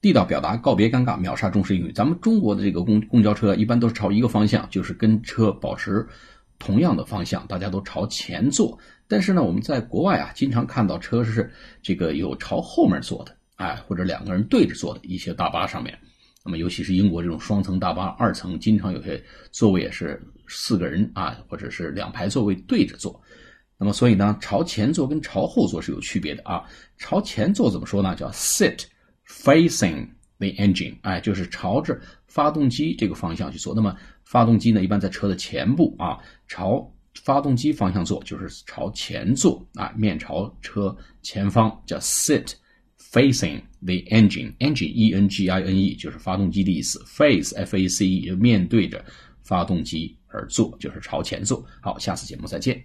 地道表达，告别尴尬，秒杀中式英语。咱们中国的这个公公交车一般都是朝一个方向，就是跟车保持同样的方向，大家都朝前坐。但是呢，我们在国外啊，经常看到车是这个有朝后面坐的，哎，或者两个人对着坐的一些大巴上面。那么，尤其是英国这种双层大巴，二层经常有些座位也是四个人啊，或者是两排座位对着坐。那么，所以呢，朝前坐跟朝后坐是有区别的啊。朝前坐怎么说呢？叫 sit。Facing the engine，哎，就是朝着发动机这个方向去做。那么发动机呢，一般在车的前部啊，朝发动机方向坐，就是朝前坐啊，面朝车前方，叫 sit facing the engine。engine，e n g i n e，就是发动机的意思。face，f a c e，就面对着发动机而坐，就是朝前坐。好，下次节目再见。